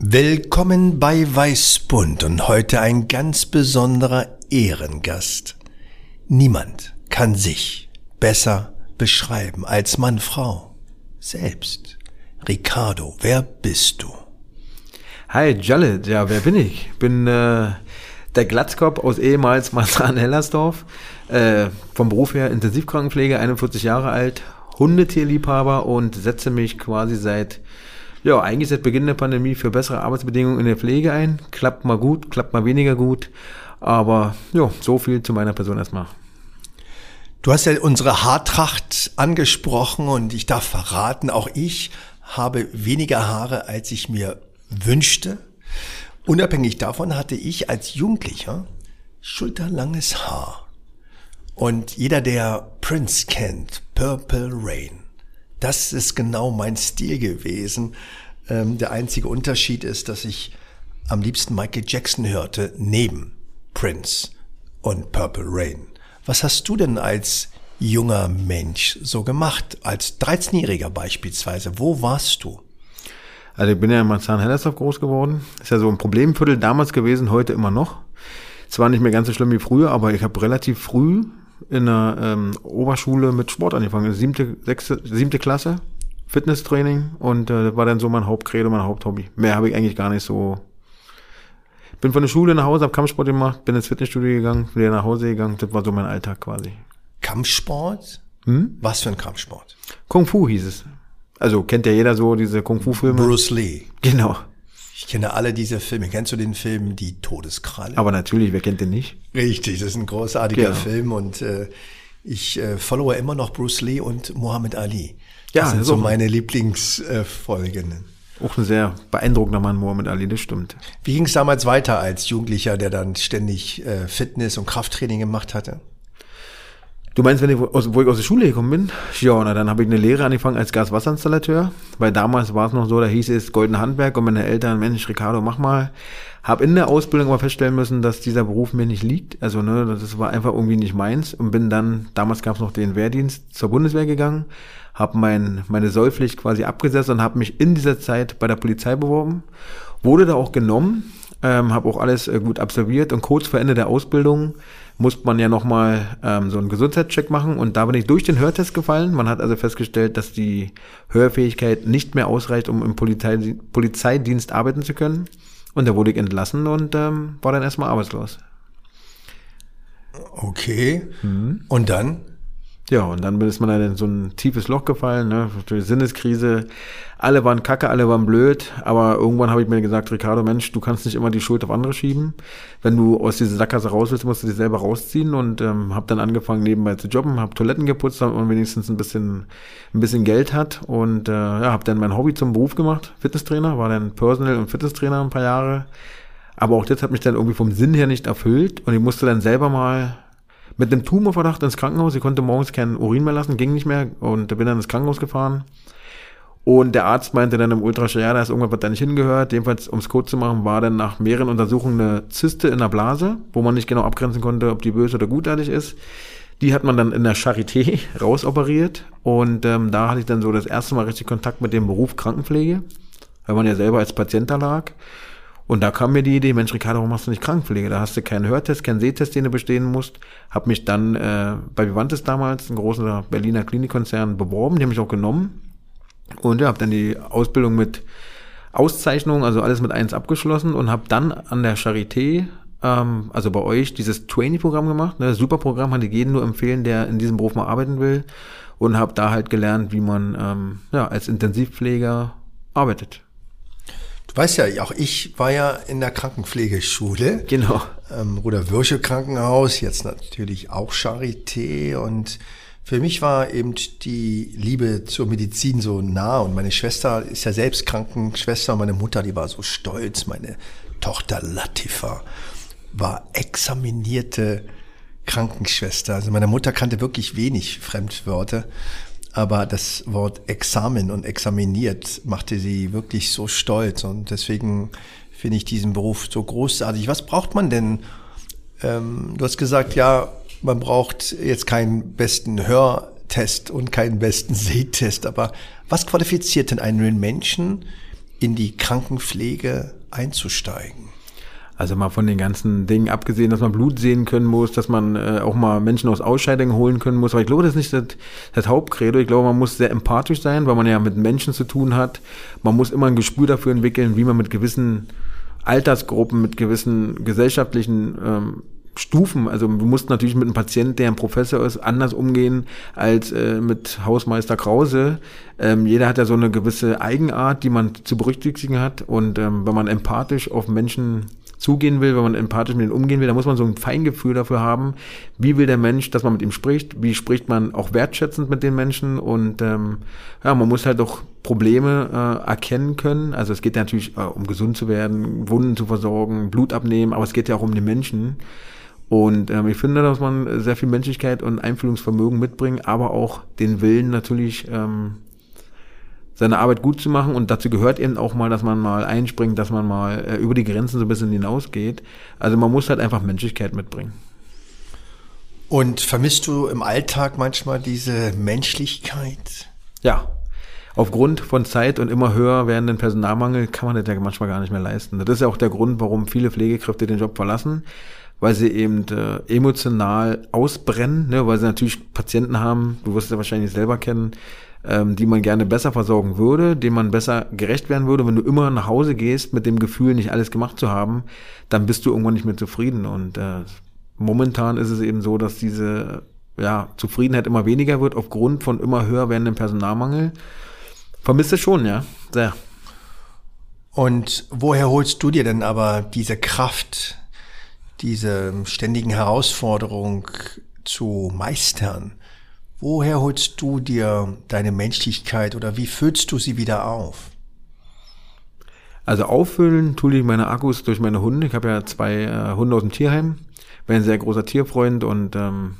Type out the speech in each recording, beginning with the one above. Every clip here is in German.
Willkommen bei Weißbund und heute ein ganz besonderer Ehrengast. Niemand kann sich besser beschreiben als Mann, Frau. Selbst. Ricardo, wer bist du? Hi, Jalet, ja, wer bin ich? Bin äh, der Glatzkopf aus ehemals Marzahn-Hellersdorf, äh, vom Beruf her Intensivkrankenpflege, 41 Jahre alt, Hundetierliebhaber und setze mich quasi seit ja, eigentlich seit Beginn der Pandemie für bessere Arbeitsbedingungen in der Pflege ein. Klappt mal gut, klappt mal weniger gut. Aber ja, so viel zu meiner Person erstmal. Du hast ja unsere Haartracht angesprochen und ich darf verraten, auch ich habe weniger Haare, als ich mir wünschte. Unabhängig davon hatte ich als Jugendlicher schulterlanges Haar. Und jeder, der Prince kennt, Purple Rain, das ist genau mein Stil gewesen. Ähm, der einzige Unterschied ist, dass ich am liebsten Michael Jackson hörte, neben Prince und Purple Rain. Was hast du denn als junger Mensch so gemacht, als 13-Jähriger beispielsweise? Wo warst du? Also ich bin ja in Marzahn-Hellersdorf groß geworden. Ist ja so ein Problemviertel damals gewesen, heute immer noch. Zwar nicht mehr ganz so schlimm wie früher, aber ich habe relativ früh in der ähm, Oberschule mit Sport angefangen. Siebte, sechste, siebte Klasse, Fitnesstraining und äh, war dann so mein Hauptcredo, mein Haupthobby. Mehr habe ich eigentlich gar nicht so. Bin von der Schule nach Hause, habe Kampfsport gemacht, bin ins Fitnessstudio gegangen, wieder nach Hause gegangen. Das war so mein Alltag quasi. Kampfsport? Hm? Was für ein Kampfsport? Kung Fu hieß es. Also kennt ja jeder so diese Kung Fu Filme. Bruce Lee. Genau. Ich kenne alle diese Filme. Kennst du den Film Die Todeskralle? Aber natürlich, wer kennt den nicht? Richtig, das ist ein großartiger genau. Film und äh, ich äh, followe immer noch Bruce Lee und Muhammad Ali. Das ja, sind so meine Lieblingsfolgen. Äh, auch ein sehr beeindruckender Mann, Muhammad Ali, das stimmt. Wie ging es damals weiter als Jugendlicher, der dann ständig äh, Fitness- und Krafttraining gemacht hatte? Du meinst, wenn ich aus, wo ich aus der Schule gekommen bin? Ja, na, dann habe ich eine Lehre angefangen als Gaswasserinstallateur, weil damals war es noch so, da hieß es Golden Handwerk und meine Eltern, Mensch, Ricardo, mach mal. Hab in der Ausbildung aber feststellen müssen, dass dieser Beruf mir nicht liegt. Also, ne, das war einfach irgendwie nicht meins und bin dann, damals gab es noch den Wehrdienst, zur Bundeswehr gegangen, habe mein, meine Sollpflicht quasi abgesetzt und habe mich in dieser Zeit bei der Polizei beworben, wurde da auch genommen, ähm, habe auch alles äh, gut absolviert und kurz vor Ende der Ausbildung muss man ja nochmal ähm, so einen Gesundheitscheck machen und da bin ich durch den Hörtest gefallen. Man hat also festgestellt, dass die Hörfähigkeit nicht mehr ausreicht, um im Polizei Polizeidienst arbeiten zu können. Und da wurde ich entlassen und ähm, war dann erstmal arbeitslos. Okay. Mhm. Und dann? Ja, und dann ist man dann in so ein tiefes Loch gefallen, ne? Sinneskrise. Alle waren kacke, alle waren blöd, aber irgendwann habe ich mir gesagt, Ricardo, Mensch, du kannst nicht immer die Schuld auf andere schieben. Wenn du aus dieser Sackgasse raus willst, musst du dich selber rausziehen und ähm, habe dann angefangen nebenbei zu jobben, habe Toiletten geputzt, damit man wenigstens ein bisschen ein bisschen Geld hat und äh, ja, habe dann mein Hobby zum Beruf gemacht, Fitnesstrainer, war dann Personal und Fitnesstrainer ein paar Jahre. Aber auch das hat mich dann irgendwie vom Sinn her nicht erfüllt und ich musste dann selber mal mit einem Tumorverdacht ins Krankenhaus. Ich konnte morgens keinen Urin mehr lassen, ging nicht mehr und bin dann ins Krankenhaus gefahren. Und der Arzt meinte dann im Ultraschall, ja, da ist irgendwas, was da nicht hingehört. Jedenfalls, um es kurz zu machen, war dann nach mehreren Untersuchungen eine Zyste in der Blase, wo man nicht genau abgrenzen konnte, ob die böse oder gutartig ist. Die hat man dann in der Charité rausoperiert und ähm, da hatte ich dann so das erste Mal richtig Kontakt mit dem Beruf Krankenpflege, weil man ja selber als Patient da lag. Und da kam mir die Idee, Mensch, Ricardo, warum machst du nicht Krankenpflege? Da hast du keinen Hörtest, keinen Sehtest, den du bestehen musst. Hab mich dann äh, bei Vivantes damals, ein großer Berliner Klinikkonzern, beworben, die haben mich auch genommen. Und ja, habe dann die Ausbildung mit Auszeichnung, also alles mit eins abgeschlossen und habe dann an der Charité, ähm, also bei euch, dieses Trainee-Programm gemacht. Ne? Super Programm, kann ich jeden nur empfehlen, der in diesem Beruf mal arbeiten will. Und habe da halt gelernt, wie man ähm, ja, als Intensivpfleger arbeitet. Du weißt ja, auch ich war ja in der Krankenpflegeschule. Genau. Ähm, Bruder Würsche Krankenhaus, jetzt natürlich auch Charité. Und für mich war eben die Liebe zur Medizin so nah. Und meine Schwester ist ja selbst Krankenschwester. Meine Mutter, die war so stolz, meine Tochter Latifa. war examinierte Krankenschwester. Also meine Mutter kannte wirklich wenig Fremdwörter, aber das Wort Examen und examiniert machte sie wirklich so stolz und deswegen finde ich diesen Beruf so großartig. Was braucht man denn? Ähm, du hast gesagt, ja, man braucht jetzt keinen besten Hörtest und keinen besten Sehtest, aber was qualifiziert denn einen Menschen, in die Krankenpflege einzusteigen? Also mal von den ganzen Dingen abgesehen, dass man Blut sehen können muss, dass man äh, auch mal Menschen aus Ausscheidungen holen können muss. Aber ich glaube, das ist nicht das, das Hauptcredo. Ich glaube, man muss sehr empathisch sein, weil man ja mit Menschen zu tun hat. Man muss immer ein Gespür dafür entwickeln, wie man mit gewissen Altersgruppen, mit gewissen gesellschaftlichen ähm, Stufen. Also du musst natürlich mit einem Patienten, der ein Professor ist, anders umgehen als äh, mit Hausmeister Krause. Ähm, jeder hat ja so eine gewisse Eigenart, die man zu berücksichtigen hat. Und ähm, wenn man empathisch auf Menschen zugehen will, wenn man empathisch mit ihnen umgehen will, dann muss man so ein Feingefühl dafür haben, wie will der Mensch, dass man mit ihm spricht, wie spricht man auch wertschätzend mit den Menschen und ähm, ja, man muss halt auch Probleme äh, erkennen können. Also es geht ja natürlich äh, um gesund zu werden, Wunden zu versorgen, Blut abnehmen, aber es geht ja auch um den Menschen. Und ähm, ich finde, dass man sehr viel Menschlichkeit und Einfühlungsvermögen mitbringt, aber auch den Willen natürlich ähm, seine Arbeit gut zu machen und dazu gehört eben auch mal, dass man mal einspringt, dass man mal äh, über die Grenzen so ein bisschen hinausgeht. Also man muss halt einfach Menschlichkeit mitbringen. Und vermisst du im Alltag manchmal diese Menschlichkeit? Ja. Aufgrund von Zeit und immer höher werdenden Personalmangel kann man das ja manchmal gar nicht mehr leisten. Das ist ja auch der Grund, warum viele Pflegekräfte den Job verlassen, weil sie eben äh, emotional ausbrennen, ne, weil sie natürlich Patienten haben, du wirst es ja wahrscheinlich selber kennen, ähm, die man gerne besser versorgen würde, dem man besser gerecht werden würde. Wenn du immer nach Hause gehst mit dem Gefühl, nicht alles gemacht zu haben, dann bist du irgendwann nicht mehr zufrieden. Und äh, momentan ist es eben so, dass diese ja, Zufriedenheit immer weniger wird aufgrund von immer höher werdendem Personalmangel. Vermisst es schon, ja, sehr. Und woher holst du dir denn aber diese Kraft, diese ständigen Herausforderungen zu meistern? Woher holst du dir deine Menschlichkeit oder wie füllst du sie wieder auf? Also auffüllen tue ich meine Akkus durch meine Hunde. Ich habe ja zwei äh, Hunde aus dem Tierheim, bin ein sehr großer Tierfreund und ähm,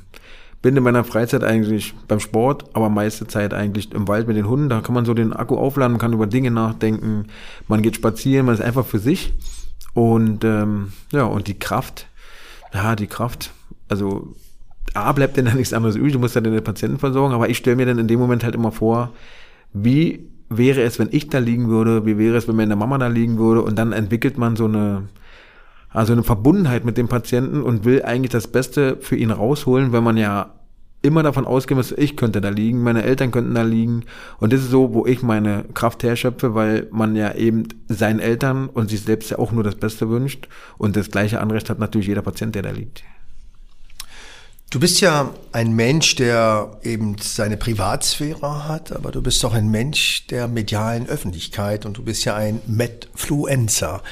bin in meiner Freizeit eigentlich beim Sport, aber meiste Zeit eigentlich im Wald mit den Hunden. Da kann man so den Akku aufladen, kann über Dinge nachdenken, man geht spazieren, man ist einfach für sich. Und ähm, ja, und die Kraft, ja, die Kraft, also A, bleibt denn da nichts anderes übrig, du musst ja deine Patienten versorgen, aber ich stelle mir dann in dem Moment halt immer vor, wie wäre es, wenn ich da liegen würde, wie wäre es, wenn meine Mama da liegen würde und dann entwickelt man so eine, also eine Verbundenheit mit dem Patienten und will eigentlich das Beste für ihn rausholen, wenn man ja immer davon ausgehen muss, ich könnte da liegen, meine Eltern könnten da liegen. Und das ist so, wo ich meine Kraft herschöpfe, weil man ja eben seinen Eltern und sich selbst ja auch nur das Beste wünscht. Und das gleiche Anrecht hat natürlich jeder Patient, der da liegt. Du bist ja ein Mensch, der eben seine Privatsphäre hat, aber du bist auch ein Mensch der medialen Öffentlichkeit und du bist ja ein Medfluencer.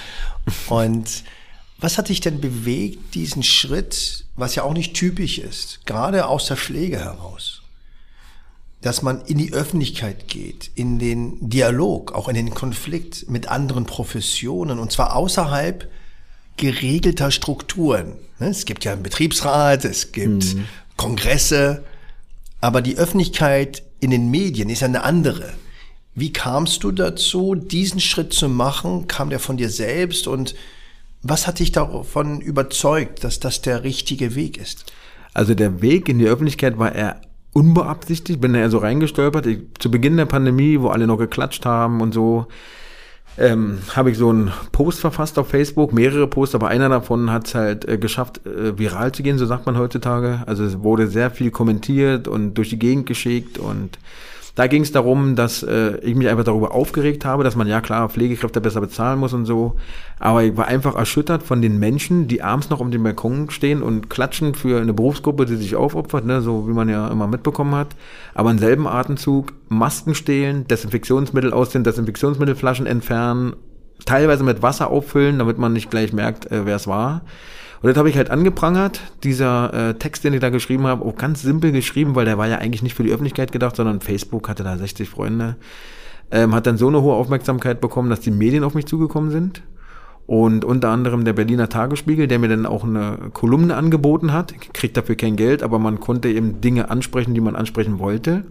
Und was hat dich denn bewegt, diesen Schritt, was ja auch nicht typisch ist, gerade aus der Pflege heraus, dass man in die Öffentlichkeit geht, in den Dialog, auch in den Konflikt mit anderen Professionen und zwar außerhalb geregelter Strukturen. Ne, es gibt ja einen Betriebsrat, es gibt mhm. Kongresse, aber die Öffentlichkeit in den Medien ist eine andere. Wie kamst du dazu, diesen Schritt zu machen? Kam der von dir selbst und was hat dich davon überzeugt, dass das der richtige Weg ist? Also der Weg in die Öffentlichkeit war eher unbeabsichtigt, bin da eher so reingestolpert. Ich, zu Beginn der Pandemie, wo alle noch geklatscht haben und so, ähm, habe ich so einen Post verfasst auf Facebook, mehrere Posts, aber einer davon hat es halt äh, geschafft, äh, viral zu gehen, so sagt man heutzutage. Also es wurde sehr viel kommentiert und durch die Gegend geschickt und da ging es darum, dass äh, ich mich einfach darüber aufgeregt habe, dass man ja klar Pflegekräfte besser bezahlen muss und so. Aber ich war einfach erschüttert von den Menschen, die abends noch um den Balkon stehen und klatschen für eine Berufsgruppe, die sich aufopfert, ne, so wie man ja immer mitbekommen hat. Aber im selben Atemzug Masken stehlen, Desinfektionsmittel aus den Desinfektionsmittelflaschen entfernen, teilweise mit Wasser auffüllen, damit man nicht gleich merkt, äh, wer es war. Und das habe ich halt angeprangert, dieser äh, Text, den ich da geschrieben habe, auch ganz simpel geschrieben, weil der war ja eigentlich nicht für die Öffentlichkeit gedacht, sondern Facebook hatte da 60 Freunde. Ähm, hat dann so eine hohe Aufmerksamkeit bekommen, dass die Medien auf mich zugekommen sind. und unter anderem der Berliner Tagesspiegel, der mir dann auch eine Kolumne angeboten hat. Kriegt dafür kein Geld, aber man konnte eben Dinge ansprechen, die man ansprechen wollte.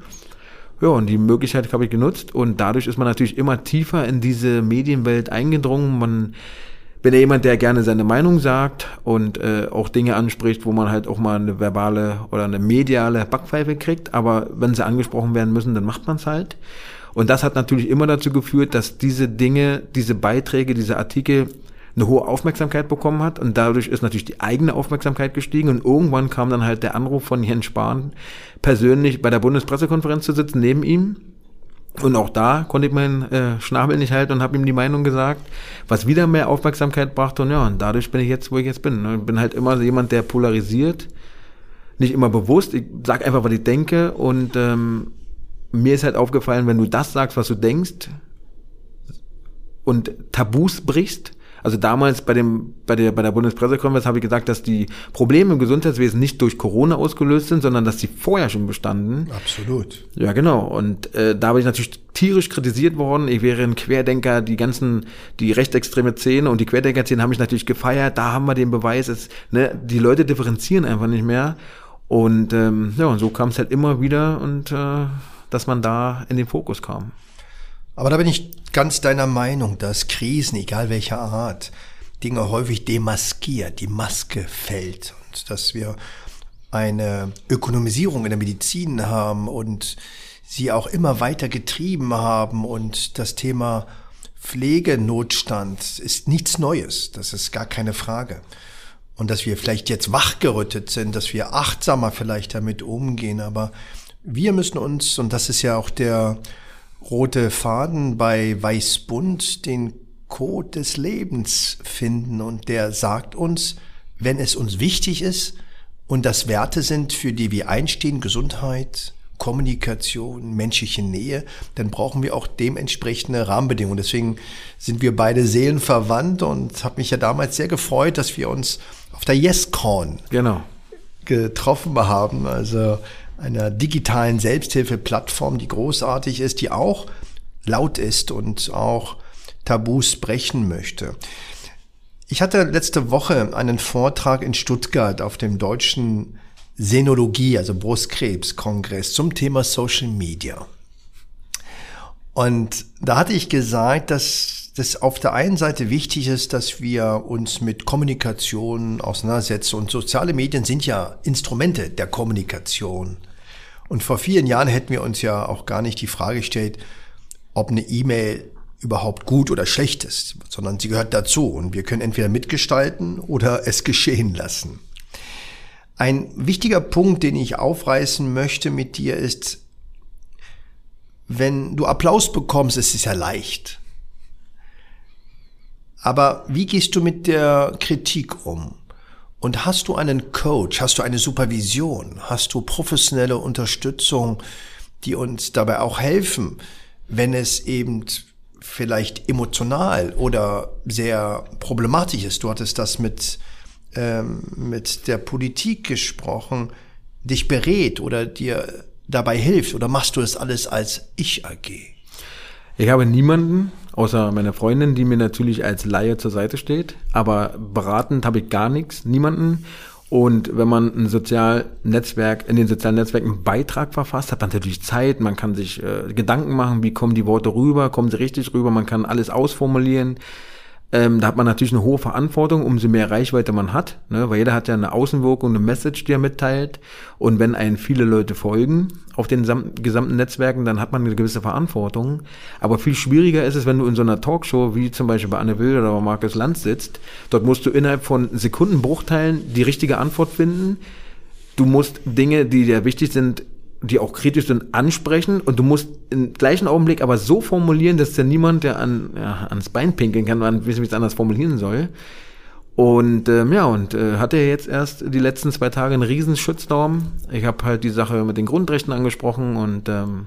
Ja, und die Möglichkeit habe ich genutzt und dadurch ist man natürlich immer tiefer in diese Medienwelt eingedrungen. Man bin ja jemand, der gerne seine Meinung sagt und äh, auch Dinge anspricht, wo man halt auch mal eine verbale oder eine mediale Backpfeife kriegt. Aber wenn sie angesprochen werden müssen, dann macht man es halt. Und das hat natürlich immer dazu geführt, dass diese Dinge, diese Beiträge, diese Artikel eine hohe Aufmerksamkeit bekommen hat und dadurch ist natürlich die eigene Aufmerksamkeit gestiegen und irgendwann kam dann halt der Anruf von Jens Spahn, persönlich bei der Bundespressekonferenz zu sitzen, neben ihm. Und auch da konnte ich meinen äh, Schnabel nicht halten und habe ihm die Meinung gesagt, was wieder mehr Aufmerksamkeit brachte. Und ja, und dadurch bin ich jetzt, wo ich jetzt bin. Ich bin halt immer jemand, der polarisiert, nicht immer bewusst. Ich sag einfach, was ich denke. Und ähm, mir ist halt aufgefallen, wenn du das sagst, was du denkst und Tabus brichst, also damals bei dem bei der bei der Bundespressekonferenz habe ich gesagt, dass die Probleme im Gesundheitswesen nicht durch Corona ausgelöst sind, sondern dass sie vorher schon bestanden. Absolut. Ja, genau. Und äh, da bin ich natürlich tierisch kritisiert worden. Ich wäre ein Querdenker. Die ganzen die rechtsextreme Szene und die Querdenker-Szene haben mich natürlich gefeiert. Da haben wir den Beweis. Ist, ne, die Leute differenzieren einfach nicht mehr. Und ähm, ja, und so kam es halt immer wieder und äh, dass man da in den Fokus kam. Aber da bin ich ganz deiner Meinung, dass Krisen, egal welcher Art, Dinge häufig demaskiert, die Maske fällt und dass wir eine Ökonomisierung in der Medizin haben und sie auch immer weiter getrieben haben und das Thema Pflegenotstand ist nichts Neues, das ist gar keine Frage. Und dass wir vielleicht jetzt wachgerüttet sind, dass wir achtsamer vielleicht damit umgehen, aber wir müssen uns, und das ist ja auch der rote Faden bei Weißbund den Code des Lebens finden und der sagt uns, wenn es uns wichtig ist und das Werte sind, für die wir einstehen, Gesundheit, Kommunikation, menschliche Nähe, dann brauchen wir auch dementsprechende Rahmenbedingungen. Deswegen sind wir beide Seelen verwandt und habe mich ja damals sehr gefreut, dass wir uns auf der YesCon genau. getroffen haben. Also einer digitalen Selbsthilfeplattform, die großartig ist, die auch laut ist und auch Tabus brechen möchte. Ich hatte letzte Woche einen Vortrag in Stuttgart auf dem deutschen Senologie, also Brustkrebskongress zum Thema Social Media. Und da hatte ich gesagt, dass das auf der einen Seite wichtig ist, dass wir uns mit Kommunikation auseinandersetzen. Und soziale Medien sind ja Instrumente der Kommunikation. Und vor vielen Jahren hätten wir uns ja auch gar nicht die Frage gestellt, ob eine E-Mail überhaupt gut oder schlecht ist, sondern sie gehört dazu und wir können entweder mitgestalten oder es geschehen lassen. Ein wichtiger Punkt, den ich aufreißen möchte mit dir ist, wenn du Applaus bekommst, ist es ja leicht. Aber wie gehst du mit der Kritik um? Und hast du einen Coach, hast du eine Supervision, hast du professionelle Unterstützung, die uns dabei auch helfen, wenn es eben vielleicht emotional oder sehr problematisch ist. Du hattest das mit, ähm, mit der Politik gesprochen, dich berät oder dir dabei hilft oder machst du das alles als Ich-AG? Ich habe niemanden, außer meine Freundin, die mir natürlich als Laie zur Seite steht, aber beratend habe ich gar nichts, niemanden. Und wenn man ein Sozialnetzwerk, in den sozialen Netzwerken einen Beitrag verfasst, hat man natürlich Zeit, man kann sich äh, Gedanken machen, wie kommen die Worte rüber, kommen sie richtig rüber, man kann alles ausformulieren. Ähm, da hat man natürlich eine hohe Verantwortung, umso mehr Reichweite man hat, ne? weil jeder hat ja eine Außenwirkung, eine Message, die er mitteilt. Und wenn einen viele Leute folgen auf den gesamten Netzwerken, dann hat man eine gewisse Verantwortung. Aber viel schwieriger ist es, wenn du in so einer Talkshow, wie zum Beispiel bei Anne Will oder bei Markus Lanz sitzt, dort musst du innerhalb von Sekundenbruchteilen die richtige Antwort finden. Du musst Dinge, die dir wichtig sind, die auch kritisch sind, ansprechen und du musst im gleichen Augenblick aber so formulieren, dass dir niemand, der an, ja, ans Bein pinkeln kann, man wissen, wie es anders formulieren soll. Und ähm, ja, und äh, hatte jetzt erst die letzten zwei Tage einen riesen Shitstorm. Ich habe halt die Sache mit den Grundrechten angesprochen und ähm,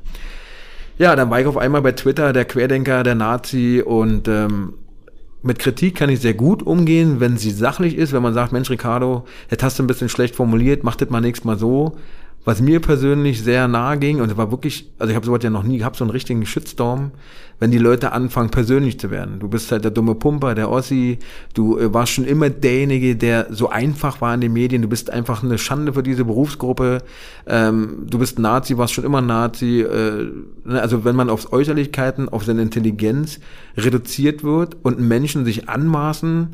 ja, dann war ich auf einmal bei Twitter der Querdenker, der Nazi und ähm, mit Kritik kann ich sehr gut umgehen, wenn sie sachlich ist, wenn man sagt, Mensch, Ricardo, jetzt hast du ein bisschen schlecht formuliert, mach das mal nächstes Mal so was mir persönlich sehr nahe ging, und es war wirklich, also ich habe sowas ja noch nie gehabt, so einen richtigen Shitstorm, wenn die Leute anfangen, persönlich zu werden. Du bist halt der dumme Pumper, der Ossi, du äh, warst schon immer derjenige, der so einfach war in den Medien, du bist einfach eine Schande für diese Berufsgruppe, ähm, du bist Nazi, warst schon immer Nazi, äh, ne, also wenn man aufs Äußerlichkeiten, auf seine Intelligenz reduziert wird und Menschen sich anmaßen,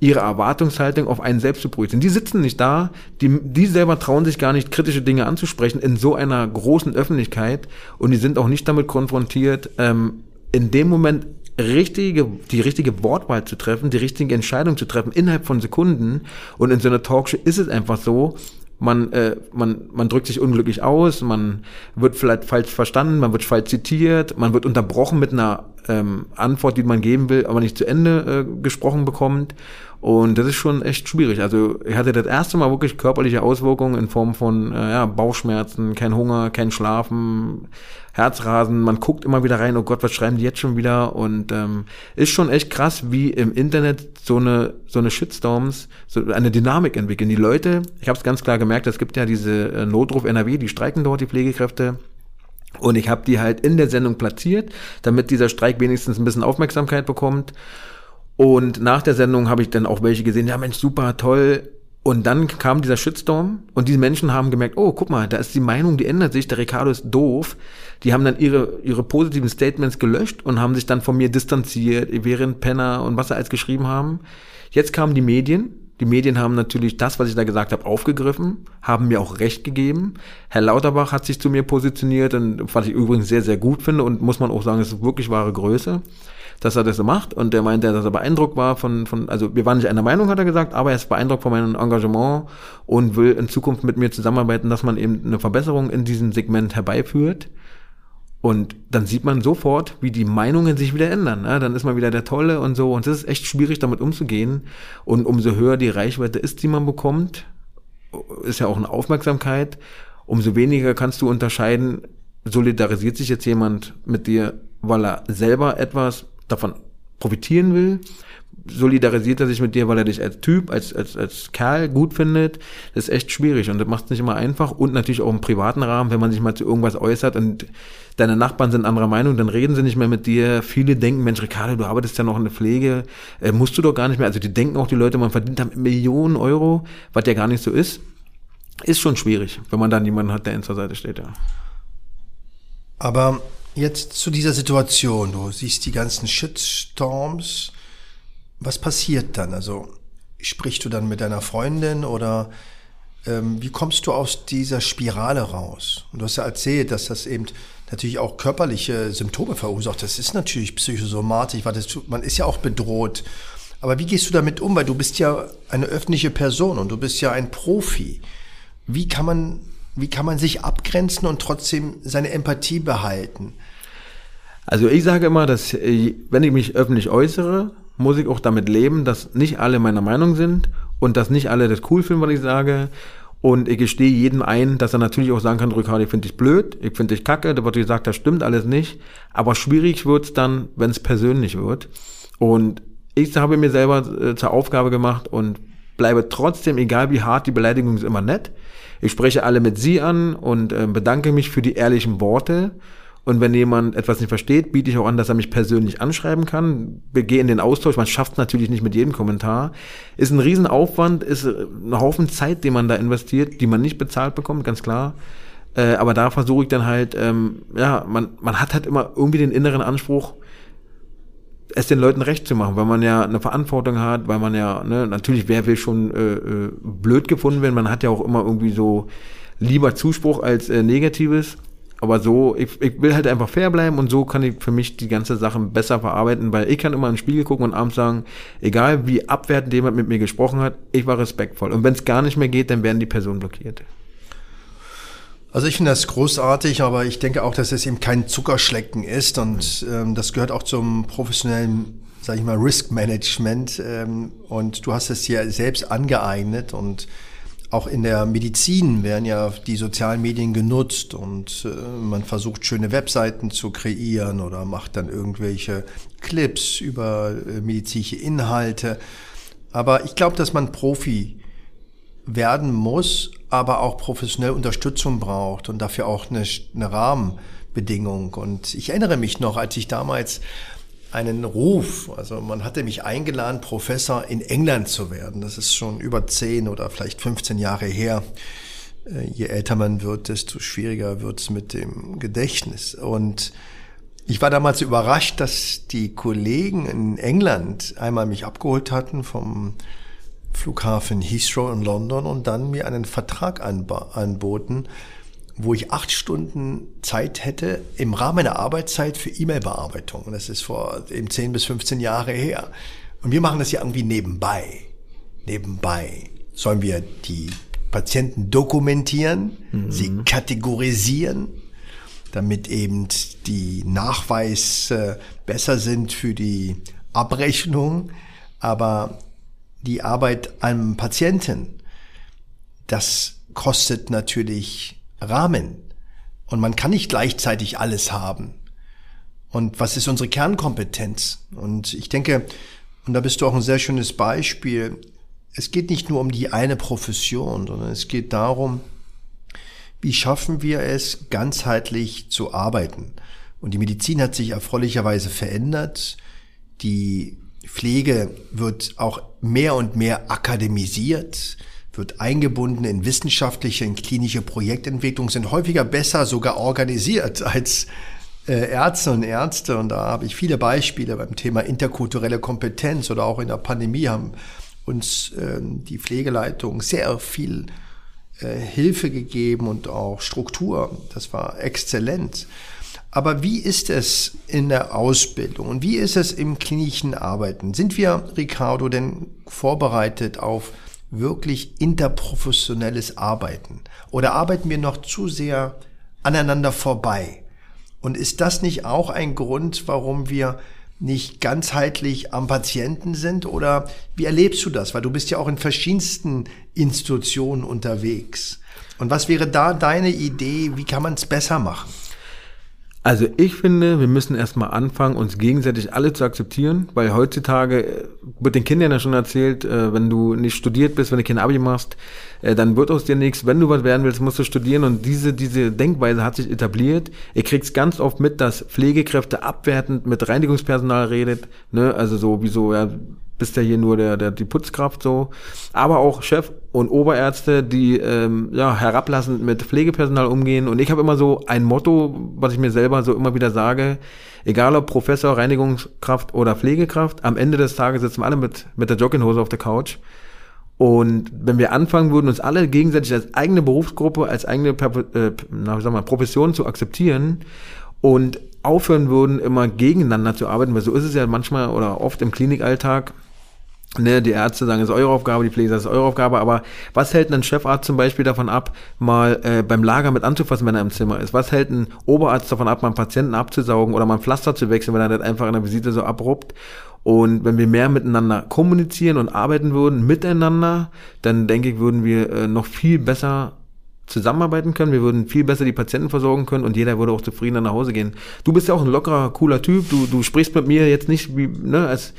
ihre Erwartungshaltung auf einen selbst zu projizieren. Die sitzen nicht da, die, die selber trauen sich gar nicht, kritische Dinge anzusprechen in so einer großen Öffentlichkeit und die sind auch nicht damit konfrontiert, ähm, in dem Moment richtige, die richtige Wortwahl zu treffen, die richtige Entscheidung zu treffen innerhalb von Sekunden. Und in so einer Talkshow ist es einfach so, man, äh, man, man drückt sich unglücklich aus, man wird vielleicht falsch verstanden, man wird falsch zitiert, man wird unterbrochen mit einer ähm, Antwort, die man geben will, aber nicht zu Ende äh, gesprochen bekommt. Und das ist schon echt schwierig. Also ich hatte das erste Mal wirklich körperliche Auswirkungen in Form von äh, ja, Bauchschmerzen, kein Hunger, kein Schlafen, Herzrasen. Man guckt immer wieder rein, oh Gott, was schreiben die jetzt schon wieder? Und ähm, ist schon echt krass, wie im Internet so eine so eine Shitstorms so eine Dynamik entwickeln. Die Leute, ich habe es ganz klar gemerkt, es gibt ja diese äh, Notruf NRW, die streiken dort die Pflegekräfte. Und ich habe die halt in der Sendung platziert, damit dieser Streik wenigstens ein bisschen Aufmerksamkeit bekommt. Und nach der Sendung habe ich dann auch welche gesehen, ja Mensch, super, toll. Und dann kam dieser Shitstorm und diese Menschen haben gemerkt, oh, guck mal, da ist die Meinung, die ändert sich, der Ricardo ist doof. Die haben dann ihre, ihre positiven Statements gelöscht und haben sich dann von mir distanziert, während Penner und was sie als geschrieben haben. Jetzt kamen die Medien. Die Medien haben natürlich das, was ich da gesagt habe, aufgegriffen, haben mir auch recht gegeben. Herr Lauterbach hat sich zu mir positioniert und was ich übrigens sehr, sehr gut finde und muss man auch sagen, es ist wirklich wahre Größe dass er das so macht und der meinte, dass er beeindruckt war von, von, also wir waren nicht einer Meinung, hat er gesagt, aber er ist beeindruckt von meinem Engagement und will in Zukunft mit mir zusammenarbeiten, dass man eben eine Verbesserung in diesem Segment herbeiführt. Und dann sieht man sofort, wie die Meinungen sich wieder ändern. Ne? Dann ist man wieder der Tolle und so. Und es ist echt schwierig, damit umzugehen. Und umso höher die Reichweite ist, die man bekommt, ist ja auch eine Aufmerksamkeit, umso weniger kannst du unterscheiden, solidarisiert sich jetzt jemand mit dir, weil er selber etwas davon profitieren will, solidarisiert er sich mit dir, weil er dich als Typ, als, als, als Kerl gut findet. Das ist echt schwierig und das macht es nicht immer einfach und natürlich auch im privaten Rahmen, wenn man sich mal zu irgendwas äußert und deine Nachbarn sind anderer Meinung, dann reden sie nicht mehr mit dir. Viele denken, Mensch, Ricardo, du arbeitest ja noch in der Pflege, äh, musst du doch gar nicht mehr. Also die denken auch die Leute, man verdient damit Millionen Euro, was ja gar nicht so ist. Ist schon schwierig, wenn man dann jemanden hat, der in zur Seite steht, ja. Aber Jetzt zu dieser Situation. Du siehst die ganzen Shitstorms. Was passiert dann? Also sprichst du dann mit deiner Freundin oder ähm, wie kommst du aus dieser Spirale raus? Und du hast ja erzählt, dass das eben natürlich auch körperliche Symptome verursacht. Das ist natürlich psychosomatisch, weil das, man ist ja auch bedroht. Aber wie gehst du damit um? Weil du bist ja eine öffentliche Person und du bist ja ein Profi. Wie kann man wie kann man sich abgrenzen und trotzdem seine Empathie behalten? Also ich sage immer, dass wenn ich mich öffentlich äußere, muss ich auch damit leben, dass nicht alle meiner Meinung sind und dass nicht alle das cool finden, was ich sage. Und ich gestehe jedem ein, dass er natürlich auch sagen kann, Ricardo, ich finde dich blöd, ich finde dich kacke, da wird gesagt, das stimmt alles nicht. Aber schwierig wird's dann, wenn es persönlich wird. Und ich habe mir selber äh, zur Aufgabe gemacht und bleibe trotzdem, egal wie hart die Beleidigung ist, immer nett. Ich spreche alle mit Sie an und äh, bedanke mich für die ehrlichen Worte. Und wenn jemand etwas nicht versteht, biete ich auch an, dass er mich persönlich anschreiben kann. Gehe in den Austausch. Man schafft es natürlich nicht mit jedem Kommentar. Ist ein Riesenaufwand, ist äh, ein Haufen Zeit, den man da investiert, die man nicht bezahlt bekommt, ganz klar. Äh, aber da versuche ich dann halt, ähm, ja, man, man hat halt immer irgendwie den inneren Anspruch, es den Leuten recht zu machen, weil man ja eine Verantwortung hat, weil man ja, ne, natürlich, wer will schon äh, äh, blöd gefunden werden, man hat ja auch immer irgendwie so lieber Zuspruch als äh, Negatives. Aber so, ich, ich will halt einfach fair bleiben und so kann ich für mich die ganze Sache besser verarbeiten, weil ich kann immer in den Spiegel gucken und abends sagen, egal wie abwertend jemand mit mir gesprochen hat, ich war respektvoll. Und wenn es gar nicht mehr geht, dann werden die Personen blockiert. Also ich finde das großartig, aber ich denke auch, dass es eben kein Zuckerschlecken ist und ähm, das gehört auch zum professionellen, sage ich mal, Risk Management ähm, und du hast es dir selbst angeeignet und auch in der Medizin werden ja die sozialen Medien genutzt und äh, man versucht schöne Webseiten zu kreieren oder macht dann irgendwelche Clips über äh, medizinische Inhalte. Aber ich glaube, dass man Profi werden muss, aber auch professionelle Unterstützung braucht und dafür auch eine, eine Rahmenbedingung. Und ich erinnere mich noch, als ich damals einen Ruf, also man hatte mich eingeladen, Professor in England zu werden. Das ist schon über 10 oder vielleicht 15 Jahre her. Äh, je älter man wird, desto schwieriger wird es mit dem Gedächtnis. Und ich war damals überrascht, dass die Kollegen in England einmal mich abgeholt hatten vom Flughafen Heathrow in London und dann mir einen Vertrag anboten, wo ich acht Stunden Zeit hätte im Rahmen meiner Arbeitszeit für E-Mail-Bearbeitung. Und das ist vor eben 10 bis 15 Jahre her. Und wir machen das ja irgendwie nebenbei. Nebenbei sollen wir die Patienten dokumentieren, mhm. sie kategorisieren, damit eben die Nachweise besser sind für die Abrechnung. Aber die Arbeit am Patienten, das kostet natürlich Rahmen. Und man kann nicht gleichzeitig alles haben. Und was ist unsere Kernkompetenz? Und ich denke, und da bist du auch ein sehr schönes Beispiel, es geht nicht nur um die eine Profession, sondern es geht darum, wie schaffen wir es, ganzheitlich zu arbeiten. Und die Medizin hat sich erfreulicherweise verändert. Die Pflege wird auch mehr und mehr akademisiert, wird eingebunden in wissenschaftliche, in klinische Projektentwicklung, sind häufiger besser sogar organisiert als äh, Ärzte und Ärzte. Und da habe ich viele Beispiele beim Thema interkulturelle Kompetenz oder auch in der Pandemie haben uns äh, die Pflegeleitung sehr viel äh, Hilfe gegeben und auch Struktur. Das war exzellent. Aber wie ist es in der Ausbildung und wie ist es im klinischen Arbeiten? Sind wir, Ricardo, denn vorbereitet auf wirklich interprofessionelles Arbeiten? Oder arbeiten wir noch zu sehr aneinander vorbei? Und ist das nicht auch ein Grund, warum wir nicht ganzheitlich am Patienten sind? Oder wie erlebst du das? Weil du bist ja auch in verschiedensten Institutionen unterwegs. Und was wäre da deine Idee? Wie kann man es besser machen? Also ich finde, wir müssen erstmal anfangen, uns gegenseitig alle zu akzeptieren, weil heutzutage äh, wird den Kindern ja schon erzählt, äh, wenn du nicht studiert bist, wenn du kein Abi machst, äh, dann wird aus dir nichts. Wenn du was werden willst, musst du studieren und diese, diese Denkweise hat sich etabliert. Ihr kriegt ganz oft mit, dass Pflegekräfte abwertend mit Reinigungspersonal redet, ne, also so wie so, ja, bist ja hier nur der, der die Putzkraft so, aber auch Chef und Oberärzte, die ähm, ja herablassend mit Pflegepersonal umgehen. Und ich habe immer so ein Motto, was ich mir selber so immer wieder sage: Egal ob Professor, Reinigungskraft oder Pflegekraft, am Ende des Tages sitzen wir alle mit mit der Jogginghose auf der Couch. Und wenn wir anfangen würden, uns alle gegenseitig als eigene Berufsgruppe, als eigene äh, na, sag mal, Profession zu akzeptieren und aufhören würden, immer gegeneinander zu arbeiten, weil so ist es ja manchmal oder oft im Klinikalltag, Ne, die Ärzte sagen, es ist eure Aufgabe, die Pflege sagt, es ist eure Aufgabe, aber was hält ein Chefarzt zum Beispiel davon ab, mal äh, beim Lager mit anzufassen, wenn er im Zimmer ist? Was hält ein Oberarzt davon ab, mal einen Patienten abzusaugen oder mal ein Pflaster zu wechseln, wenn er das einfach in der Visite so abruppt? Und wenn wir mehr miteinander kommunizieren und arbeiten würden, miteinander, dann denke ich, würden wir äh, noch viel besser zusammenarbeiten können, wir würden viel besser die Patienten versorgen können und jeder würde auch zufriedener nach Hause gehen. Du bist ja auch ein lockerer, cooler Typ, du, du sprichst mit mir jetzt nicht wie, ne, als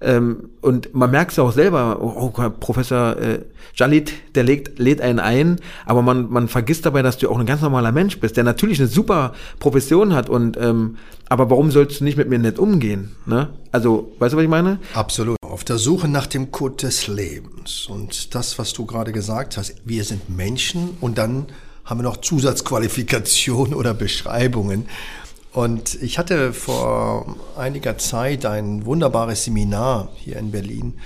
ähm, und man merkt es auch selber, oh, Professor äh, Jalit, der legt, lädt einen ein, aber man, man vergisst dabei, dass du auch ein ganz normaler Mensch bist, der natürlich eine super Profession hat und ähm, aber warum sollst du nicht mit mir nett umgehen? Ne? Also, weißt du, was ich meine? Absolut. Auf der Suche nach dem Code des Lebens. Und das, was du gerade gesagt hast, wir sind Menschen und dann haben wir noch Zusatzqualifikationen oder Beschreibungen. Und ich hatte vor einiger Zeit ein wunderbares Seminar hier in Berlin